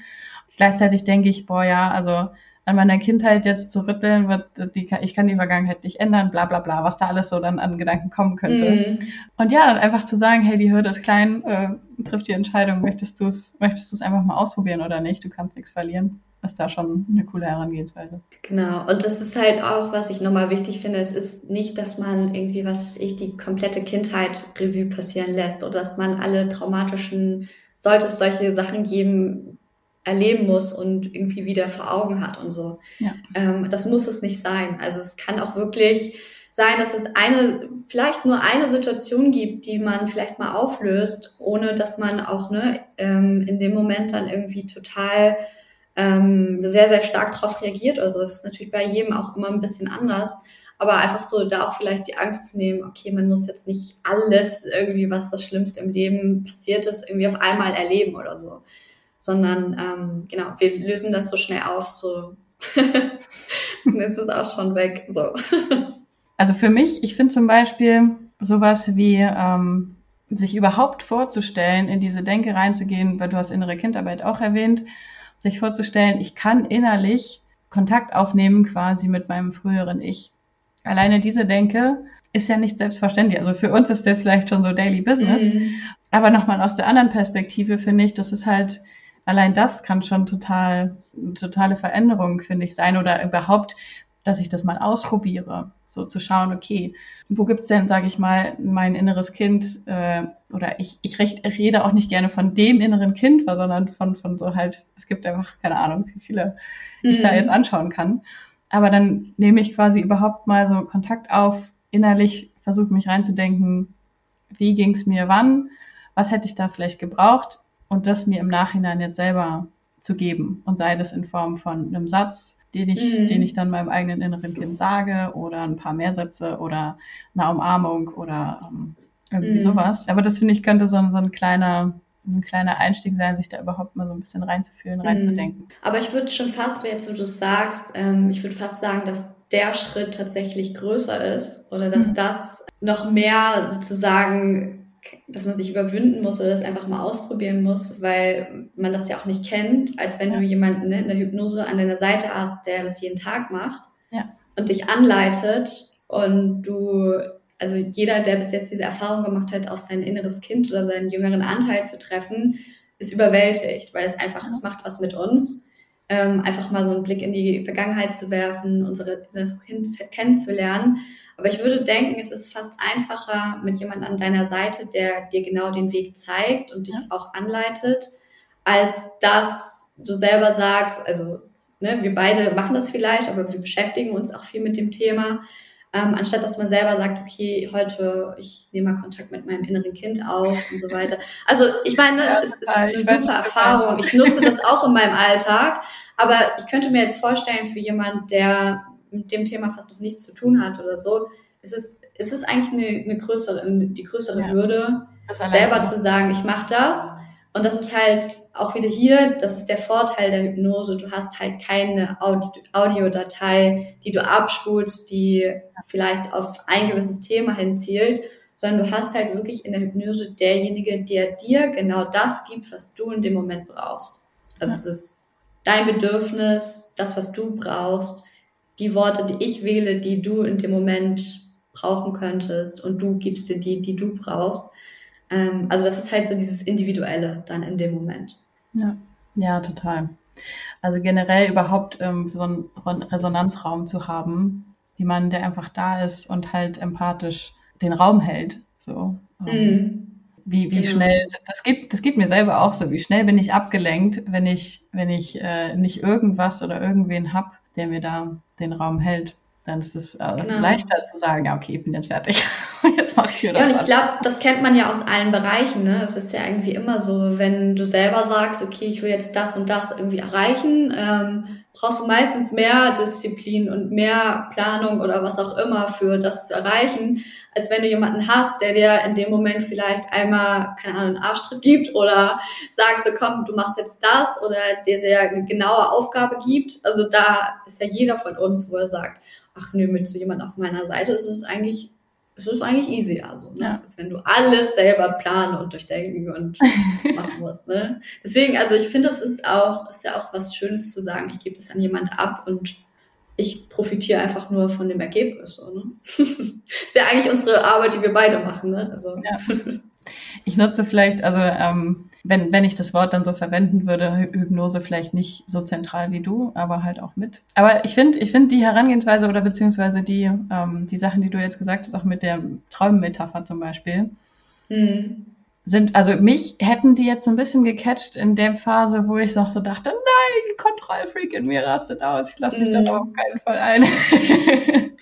gleichzeitig denke ich, boah, ja, also an meiner Kindheit jetzt zu rütteln, wird die, ich kann die Vergangenheit nicht ändern, bla bla bla, was da alles so dann an Gedanken kommen könnte. Mm. Und ja, einfach zu sagen, hey, die Hürde ist klein, äh, trifft die Entscheidung, möchtest du es möchtest du es einfach mal ausprobieren oder nicht, du kannst nichts verlieren ist da schon eine coole Herangehensweise. Genau, und das ist halt auch, was ich nochmal wichtig finde, es ist nicht, dass man irgendwie, was weiß ich, die komplette Kindheit Revue passieren lässt oder dass man alle traumatischen, sollte es solche Sachen geben, erleben muss und irgendwie wieder vor Augen hat und so. Ja. Ähm, das muss es nicht sein. Also es kann auch wirklich sein, dass es eine, vielleicht nur eine Situation gibt, die man vielleicht mal auflöst, ohne dass man auch ne, ähm, in dem Moment dann irgendwie total ähm, sehr, sehr stark darauf reagiert. Also es ist natürlich bei jedem auch immer ein bisschen anders. Aber einfach so da auch vielleicht die Angst zu nehmen, okay, man muss jetzt nicht alles irgendwie, was das Schlimmste im Leben passiert ist, irgendwie auf einmal erleben oder so sondern ähm, genau, wir lösen das so schnell auf, so dann ist es auch schon weg. So. Also für mich, ich finde zum Beispiel sowas wie ähm, sich überhaupt vorzustellen, in diese Denke reinzugehen, weil du hast innere Kindarbeit auch erwähnt, sich vorzustellen, ich kann innerlich Kontakt aufnehmen quasi mit meinem früheren Ich. Alleine diese Denke ist ja nicht selbstverständlich. Also für uns ist das vielleicht schon so Daily Business. Mhm. Aber nochmal aus der anderen Perspektive finde ich, das ist halt allein das kann schon total, totale Veränderung, finde ich, sein oder überhaupt, dass ich das mal ausprobiere, so zu schauen, okay, wo gibt's denn, sage ich mal, mein inneres Kind äh, oder ich, ich recht, rede auch nicht gerne von dem inneren Kind, sondern von, von so halt, es gibt einfach keine Ahnung, wie viele mhm. ich da mhm. jetzt anschauen kann. Aber dann nehme ich quasi überhaupt mal so Kontakt auf, innerlich versuche mich reinzudenken, wie ging's mir wann, was hätte ich da vielleicht gebraucht, und das mir im Nachhinein jetzt selber zu geben und sei das in Form von einem Satz, den ich, mhm. den ich dann meinem eigenen inneren Kind sage oder ein paar mehr Sätze oder eine Umarmung oder ähm, irgendwie mhm. sowas. Aber das finde ich könnte so, so ein kleiner ein kleiner Einstieg sein, sich da überhaupt mal so ein bisschen reinzufühlen, mhm. reinzudenken. Aber ich würde schon fast, jetzt wo du es sagst, ähm, ich würde fast sagen, dass der Schritt tatsächlich größer ist oder dass mhm. das noch mehr sozusagen dass man sich überwinden muss oder das einfach mal ausprobieren muss, weil man das ja auch nicht kennt, als wenn ja. du jemanden ne, in der Hypnose an deiner Seite hast, der das jeden Tag macht ja. und dich anleitet und du, also jeder, der bis jetzt diese Erfahrung gemacht hat, auf sein inneres Kind oder seinen jüngeren Anteil zu treffen, ist überwältigt, weil es einfach, es macht was mit uns. Ähm, einfach mal so einen Blick in die Vergangenheit zu werfen, unser inneres Kind kennenzulernen aber ich würde denken, es ist fast einfacher mit jemand an deiner Seite, der dir genau den Weg zeigt und dich ja. auch anleitet, als dass du selber sagst, also ne, wir beide machen das vielleicht, aber wir beschäftigen uns auch viel mit dem Thema. Ähm, anstatt dass man selber sagt, okay, heute ich nehme mal Kontakt mit meinem inneren Kind auf und so weiter. Also ich meine, es ist, ist eine super weiß, Erfahrung. Ich nutze das auch in meinem Alltag, aber ich könnte mir jetzt vorstellen, für jemand, der mit dem Thema fast noch nichts zu tun hat oder so, ist es, ist es eigentlich eine, eine größere, die größere ja. Hürde, selber zu sagen, ich mache das. Und das ist halt auch wieder hier, das ist der Vorteil der Hypnose. Du hast halt keine Audiodatei, die du abspulst, die vielleicht auf ein gewisses Thema hinzielt, sondern du hast halt wirklich in der Hypnose derjenige, der dir genau das gibt, was du in dem Moment brauchst. Also es ist dein Bedürfnis, das, was du brauchst die Worte, die ich wähle, die du in dem Moment brauchen könntest und du gibst dir die, die du brauchst. Ähm, also das ist halt so dieses Individuelle dann in dem Moment. Ja, ja total. Also generell überhaupt ähm, so einen Resonanzraum zu haben, jemanden, der einfach da ist und halt empathisch den Raum hält. So. Ähm, mm. Wie, wie genau. schnell, das geht, das geht mir selber auch so, wie schnell bin ich abgelenkt, wenn ich, wenn ich äh, nicht irgendwas oder irgendwen hab, der mir da den Raum hält, dann ist es äh, genau. leichter zu sagen, ja, okay, ich bin jetzt fertig. jetzt mache ich wieder Ja, und ich glaube, das kennt man ja aus allen Bereichen. Ne? Es ist ja irgendwie immer so, wenn du selber sagst, okay, ich will jetzt das und das irgendwie erreichen, ähm, brauchst du meistens mehr Disziplin und mehr Planung oder was auch immer für das zu erreichen, als wenn du jemanden hast, der dir in dem Moment vielleicht einmal, keine Ahnung, einen Arschtritt gibt oder sagt so, komm, du machst jetzt das oder dir der eine genaue Aufgabe gibt. Also da ist ja jeder von uns, wo er sagt, ach nö, mit so jemand auf meiner Seite ist es eigentlich es ist eigentlich easy, also, ne? Ja. Als wenn du alles selber planen und durchdenken und machen musst, ne? Deswegen, also ich finde, das ist auch, ist ja auch was Schönes zu sagen, ich gebe es an jemand ab und ich profitiere einfach nur von dem Ergebnis. So, ne? ist ja eigentlich unsere Arbeit, die wir beide machen. Ne? Also. Ja. Ich nutze vielleicht, also ähm, wenn, wenn ich das Wort dann so verwenden würde, Hypnose vielleicht nicht so zentral wie du, aber halt auch mit. Aber ich finde, ich finde die Herangehensweise oder beziehungsweise die, ähm, die Sachen, die du jetzt gesagt hast, auch mit der Traummetapher zum Beispiel, mhm sind, also mich hätten die jetzt so ein bisschen gecatcht in der Phase, wo ich noch so dachte, nein, Kontrollfreak in mir rastet aus, ich lasse mich mm. da auf keinen Fall ein.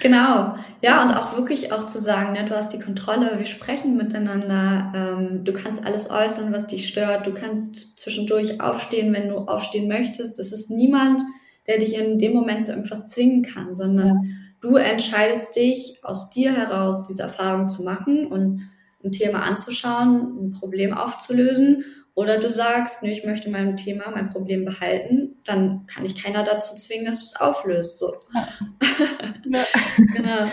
genau, ja, und auch wirklich auch zu sagen, ne, du hast die Kontrolle, wir sprechen miteinander, ähm, du kannst alles äußern, was dich stört, du kannst zwischendurch aufstehen, wenn du aufstehen möchtest. Es ist niemand, der dich in dem Moment zu irgendwas zwingen kann, sondern ja. du entscheidest dich aus dir heraus, diese Erfahrung zu machen und ein Thema anzuschauen, ein Problem aufzulösen. Oder du sagst, nee, ich möchte mein Thema, mein Problem behalten, dann kann ich keiner dazu zwingen, dass du es auflöst. So. Ja. genau.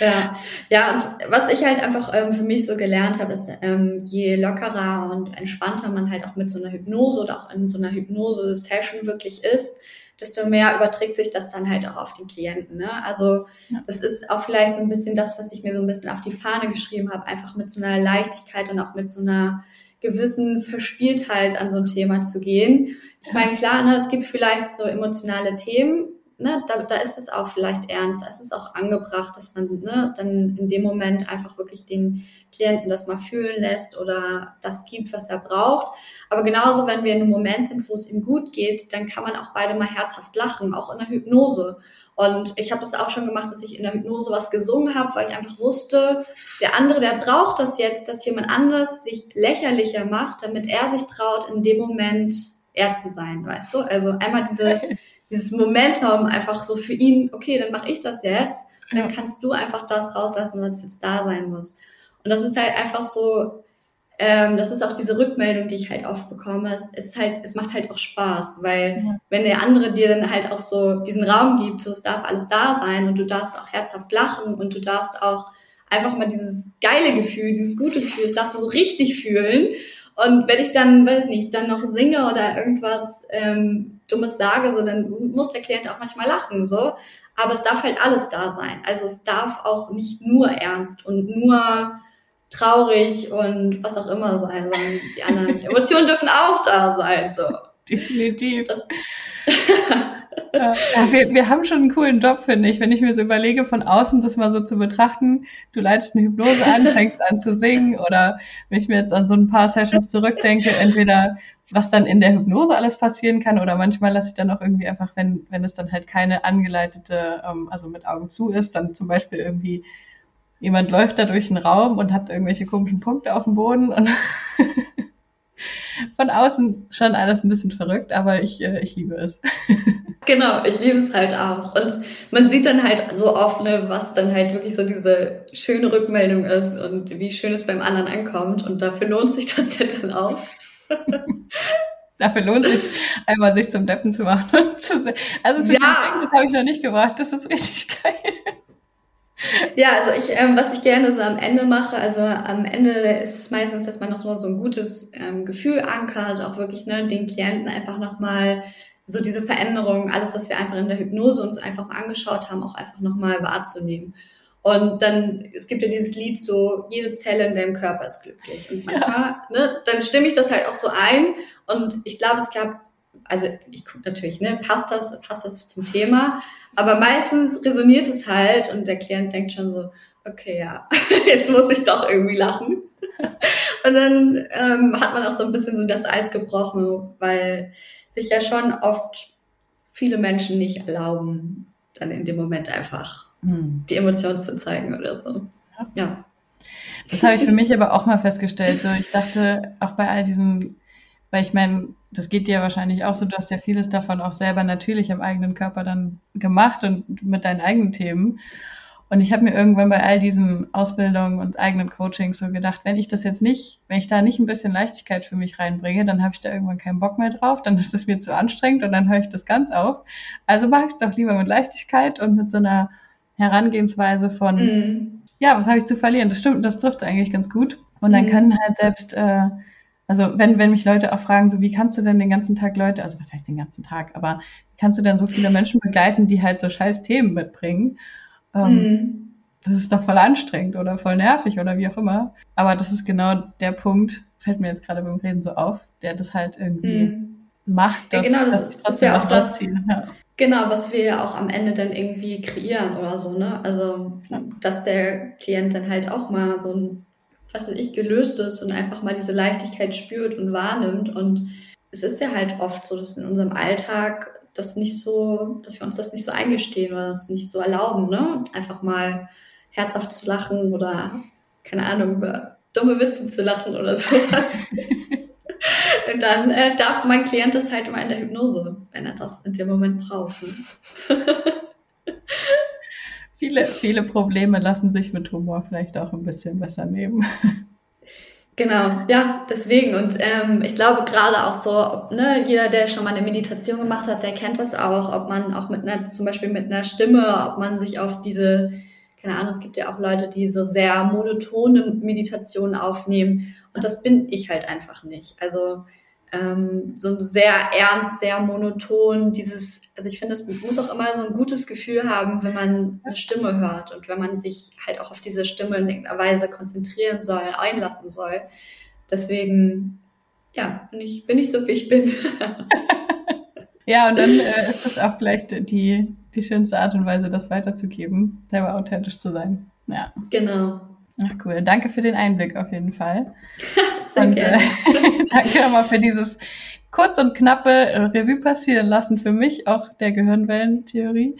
Ja. ja, und was ich halt einfach ähm, für mich so gelernt habe, ist, ähm, je lockerer und entspannter man halt auch mit so einer Hypnose oder auch in so einer Hypnose-Session wirklich ist, desto mehr überträgt sich das dann halt auch auf den Klienten. Ne? Also ja. das ist auch vielleicht so ein bisschen das, was ich mir so ein bisschen auf die Fahne geschrieben habe, einfach mit so einer Leichtigkeit und auch mit so einer gewissen Verspieltheit an so ein Thema zu gehen. Ich meine, klar, ne, es gibt vielleicht so emotionale Themen, ne, da, da ist es auch vielleicht ernst, da ist es auch angebracht, dass man ne, dann in dem Moment einfach wirklich den Klienten das mal fühlen lässt oder das gibt, was er braucht. Aber genauso, wenn wir in einem Moment sind, wo es ihm gut geht, dann kann man auch beide mal herzhaft lachen, auch in der Hypnose. Und ich habe das auch schon gemacht, dass ich in der Hypnose was gesungen habe, weil ich einfach wusste, der andere, der braucht das jetzt, dass jemand anders sich lächerlicher macht, damit er sich traut, in dem Moment er zu sein, weißt du? Also einmal diese dieses Momentum einfach so für ihn, okay, dann mache ich das jetzt. Und dann kannst du einfach das rauslassen, was jetzt da sein muss. Und das ist halt einfach so, ähm, das ist auch diese Rückmeldung, die ich halt oft bekomme. Es ist halt, es macht halt auch Spaß, weil ja. wenn der andere dir dann halt auch so diesen Raum gibt, so es darf alles da sein und du darfst auch herzhaft lachen und du darfst auch einfach mal dieses geile Gefühl, dieses gute Gefühl, das darfst du so richtig fühlen. Und wenn ich dann, weiß nicht, dann noch singe oder irgendwas ähm, Dummes sage, so dann muss der Klient auch manchmal lachen, so. Aber es darf halt alles da sein. Also es darf auch nicht nur ernst und nur traurig und was auch immer sein, sondern die anderen Emotionen dürfen auch da sein, so. Definitiv. Das ja, wir, wir haben schon einen coolen Job, finde ich, wenn ich mir so überlege, von außen das mal so zu betrachten. Du leitest eine Hypnose an, fängst an zu singen oder wenn ich mir jetzt an so ein paar Sessions zurückdenke, entweder was dann in der Hypnose alles passieren kann oder manchmal lasse ich dann auch irgendwie einfach, wenn, wenn es dann halt keine angeleitete, ähm, also mit Augen zu ist, dann zum Beispiel irgendwie jemand läuft da durch den Raum und hat irgendwelche komischen Punkte auf dem Boden und von außen schon alles ein bisschen verrückt, aber ich, äh, ich liebe es. Genau, ich liebe es halt auch. Und man sieht dann halt so oft, ne, was dann halt wirklich so diese schöne Rückmeldung ist und wie schön es beim anderen ankommt. Und dafür lohnt sich das ja dann auch. Dafür lohnt sich einmal sich zum Deppen zu machen und zu sehen. Also ja. das habe ich noch nicht gemacht. Das ist richtig geil. Ja, also ich, ähm, was ich gerne so am Ende mache, also am Ende ist es meistens, dass man noch so ein gutes ähm, Gefühl ankert, auch wirklich ne, den Klienten einfach nochmal so diese Veränderungen, alles, was wir einfach in der Hypnose uns einfach mal angeschaut haben, auch einfach nochmal wahrzunehmen. Und dann, es gibt ja dieses Lied so, jede Zelle in deinem Körper ist glücklich. Und manchmal, ja. ne, dann stimme ich das halt auch so ein. Und ich glaube, es gab, also ich gucke natürlich, ne, passt das, passt das zum Thema. Aber meistens resoniert es halt und der Klient denkt schon so, okay, ja, jetzt muss ich doch irgendwie lachen. Und dann ähm, hat man auch so ein bisschen so das Eis gebrochen, weil sich ja schon oft viele Menschen nicht erlauben, dann in dem Moment einfach hm. die Emotionen zu zeigen oder so. Ja. ja. Das habe ich für mich aber auch mal festgestellt. So, ich dachte auch bei all diesen, weil ich meine, das geht dir wahrscheinlich auch so, du hast ja vieles davon auch selber natürlich am eigenen Körper dann gemacht und mit deinen eigenen Themen. Und ich habe mir irgendwann bei all diesen Ausbildungen und eigenen Coachings so gedacht, wenn ich das jetzt nicht, wenn ich da nicht ein bisschen Leichtigkeit für mich reinbringe, dann habe ich da irgendwann keinen Bock mehr drauf, dann ist es mir zu anstrengend und dann höre ich das ganz auf. Also mache ich es doch lieber mit Leichtigkeit und mit so einer Herangehensweise von, mm. ja, was habe ich zu verlieren? Das stimmt, das trifft eigentlich ganz gut. Und dann Mhm. können halt selbst, äh, also wenn, wenn mich Leute auch fragen, so wie kannst du denn den ganzen Tag Leute, also was heißt den ganzen Tag, aber wie kannst du denn so viele Menschen begleiten, die halt so scheiß Themen mitbringen? Ähm, Mhm. Das ist doch voll anstrengend oder voll nervig oder wie auch immer. Aber das ist genau der Punkt, fällt mir jetzt gerade beim Reden so auf, der das halt irgendwie Mhm. macht, Ja, dass, genau, das dass ist- ja auch das-. Ja. Genau, was wir ja auch am Ende dann irgendwie kreieren oder so, ne? Also, Ja. dass der Klient dann halt auch mal so ein, was weiß ich, gelöst ist und einfach mal diese Leichtigkeit spürt und wahrnimmt. Und es ist ja halt oft so, dass in unserem Alltag das nicht so, dass wir uns das nicht so eingestehen oder uns nicht so erlauben, ne? Einfach mal herzhaft zu lachen oder, keine Ahnung, über dumme Witze zu lachen oder sowas. Und dann äh, darf mein Klient das halt immer in der Hypnose, wenn er das in dem Moment braucht. Viele, viele Probleme lassen sich mit Humor vielleicht auch ein bisschen besser nehmen. Genau, ja, deswegen. Und ähm, ich glaube gerade auch so, ob, ne, jeder, der schon mal eine Meditation gemacht hat, der kennt das auch, ob man auch mit einer, zum Beispiel mit einer Stimme, ob man sich auf diese, keine Ahnung, es gibt ja auch Leute, die so sehr monotone Meditationen aufnehmen. Und das bin ich halt einfach nicht. Also ähm, so sehr ernst, sehr monoton, dieses, also ich finde, es muss auch immer so ein gutes Gefühl haben, wenn man eine Stimme hört und wenn man sich halt auch auf diese Stimme in irgendeiner Weise konzentrieren soll, einlassen soll. Deswegen, ja, bin ich, bin ich so, wie ich bin. Ja, und dann äh, ist das auch vielleicht die, die schönste Art und Weise, das weiterzugeben, selber authentisch zu sein. Ja, genau. Ach, cool. Danke für den Einblick auf jeden Fall. Sehr Und gerne. äh, danke nochmal für dieses kurz und knappe äh, Revue passieren lassen für mich, auch der Gehirnwellentheorie.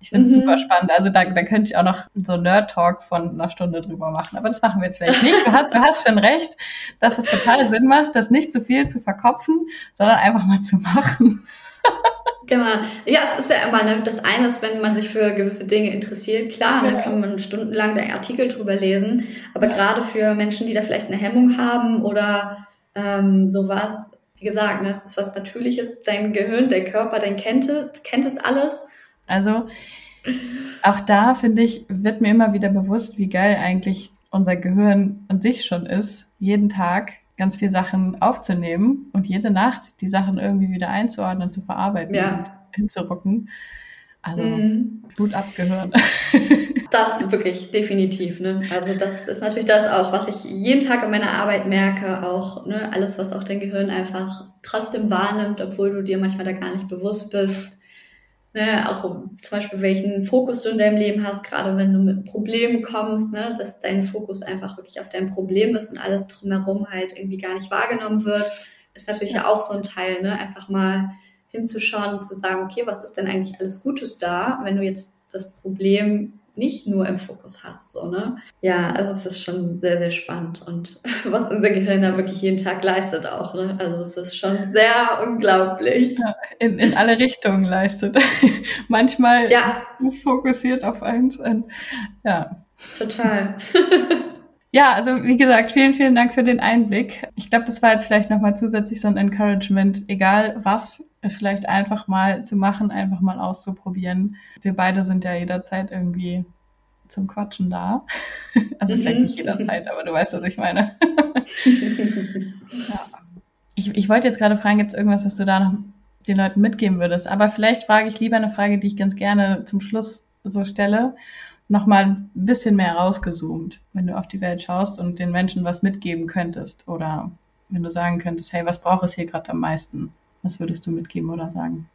Ich finde es Mhm. super spannend. Also da, da könnte ich auch noch so Nerd-Talk von einer Stunde drüber machen. Aber das machen wir jetzt vielleicht nicht. Du hast, du hast schon recht, dass es total Sinn macht, das nicht zu viel zu verkopfen, sondern einfach mal zu machen. Genau. Ja, es ist ja immer, ne, das eine ist, wenn man sich für gewisse Dinge interessiert, klar, Ja. dann kann man stundenlang da Artikel drüber lesen. Aber Ja. gerade für Menschen, die da vielleicht eine Hemmung haben oder ähm, sowas, wie gesagt, ne, es ist was Natürliches, dein Gehirn, der Körper, dein kennt es, kennt es alles. Also auch da, finde ich, wird mir immer wieder bewusst, wie geil eigentlich unser Gehirn an sich schon ist, jeden Tag ganz viel Sachen aufzunehmen und jede Nacht die Sachen irgendwie wieder einzuordnen, zu verarbeiten Ja. und hinzurucken. Also Mhm. Blut abgehört. Das wirklich, definitiv. Ne? Also das ist natürlich das auch, was ich jeden Tag in meiner Arbeit merke, auch ne, alles, was auch dein Gehirn einfach trotzdem wahrnimmt, obwohl du dir manchmal da gar nicht bewusst bist. Ne, auch zum Beispiel, welchen Fokus du in deinem Leben hast, gerade wenn du mit Problemen kommst, ne, dass dein Fokus einfach wirklich auf dein Problem ist und alles drumherum halt irgendwie gar nicht wahrgenommen wird, ist natürlich ja, auch so ein Teil, ne, einfach mal hinzuschauen und zu sagen, okay, was ist denn eigentlich alles Gutes da, wenn du jetzt das Problem nicht nur im Fokus hast, so, ne? Ja, also es ist schon sehr, sehr spannend und was unser Gehirn da wirklich jeden Tag leistet auch, ne? Also es ist schon sehr unglaublich. Ja, in, in alle Richtungen leistet. Manchmal Ja, fokussiert auf eins. Und, ja. total. Ja, also wie gesagt, vielen, vielen Dank für den Einblick. Ich glaube, das war jetzt vielleicht nochmal zusätzlich so ein Encouragement, egal was, es vielleicht einfach mal zu machen, einfach mal auszuprobieren. Wir beide sind ja jederzeit irgendwie zum Quatschen da. Also vielleicht Mhm. nicht jederzeit, aber du weißt, was ich meine. Ja. Ich, ich wollte jetzt gerade fragen, gibt es irgendwas, was du da noch den Leuten mitgeben würdest? Aber vielleicht frage ich lieber eine Frage, die ich ganz gerne zum Schluss so stelle. Nochmal ein bisschen mehr rausgezoomt, wenn du auf die Welt schaust und den Menschen was mitgeben könntest. Oder wenn du sagen könntest, hey, was braucht es hier gerade am meisten? Was würdest du mitgeben oder sagen?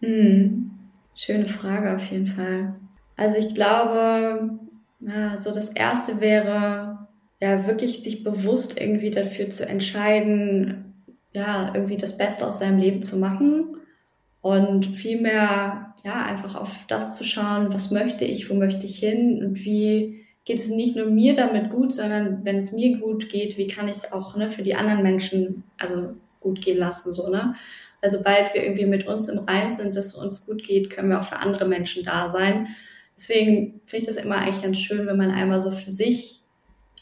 Hm. Schöne Frage auf jeden Fall. Also ich glaube, ja, so das erste wäre, ja, wirklich sich bewusst irgendwie dafür zu entscheiden, ja, irgendwie das Beste aus seinem Leben zu machen und vielmehr, ja, einfach auf das zu schauen, was möchte ich, wo möchte ich hin und wie geht es nicht nur mir damit gut, sondern wenn es mir gut geht, wie kann ich es auch ne, für die anderen Menschen also gut gehen lassen, so, ne? Also sobald wir irgendwie mit uns im Rein sind, dass es uns gut geht, können wir auch für andere Menschen da sein. Deswegen finde ich das immer eigentlich ganz schön, wenn man einmal so für sich,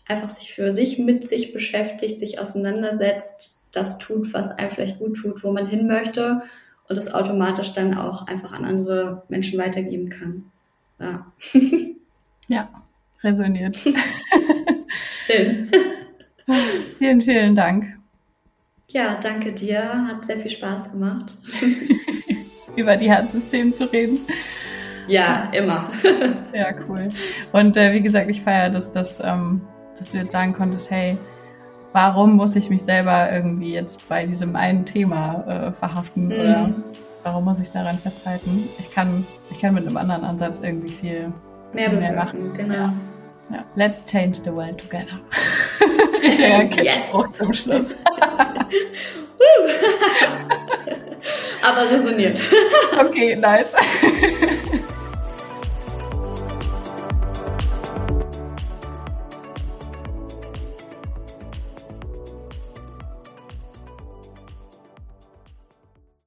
einfach sich für sich mit sich beschäftigt, sich auseinandersetzt, das tut, was einem vielleicht gut tut, wo man hin möchte und das automatisch dann auch einfach an andere Menschen weitergeben kann. Ja. Ja, resoniert. Schön. Vielen, vielen Dank. Ja, danke dir. Hat sehr viel Spaß gemacht. Über die Herzsysteme zu reden. Ja, immer. ja, cool. Und äh, wie gesagt, ich feiere das, dass, ähm, dass du jetzt sagen konntest, hey, warum muss ich mich selber irgendwie jetzt bei diesem einen Thema äh, verhaften mhm. oder warum muss ich daran festhalten? Ich kann, ich kann mit einem anderen Ansatz irgendwie viel mehr, viel mehr machen. Genau. Ja. Ja. Let's change the world together. Richtiger yes. zum Schluss. Aber resoniert. okay, nice.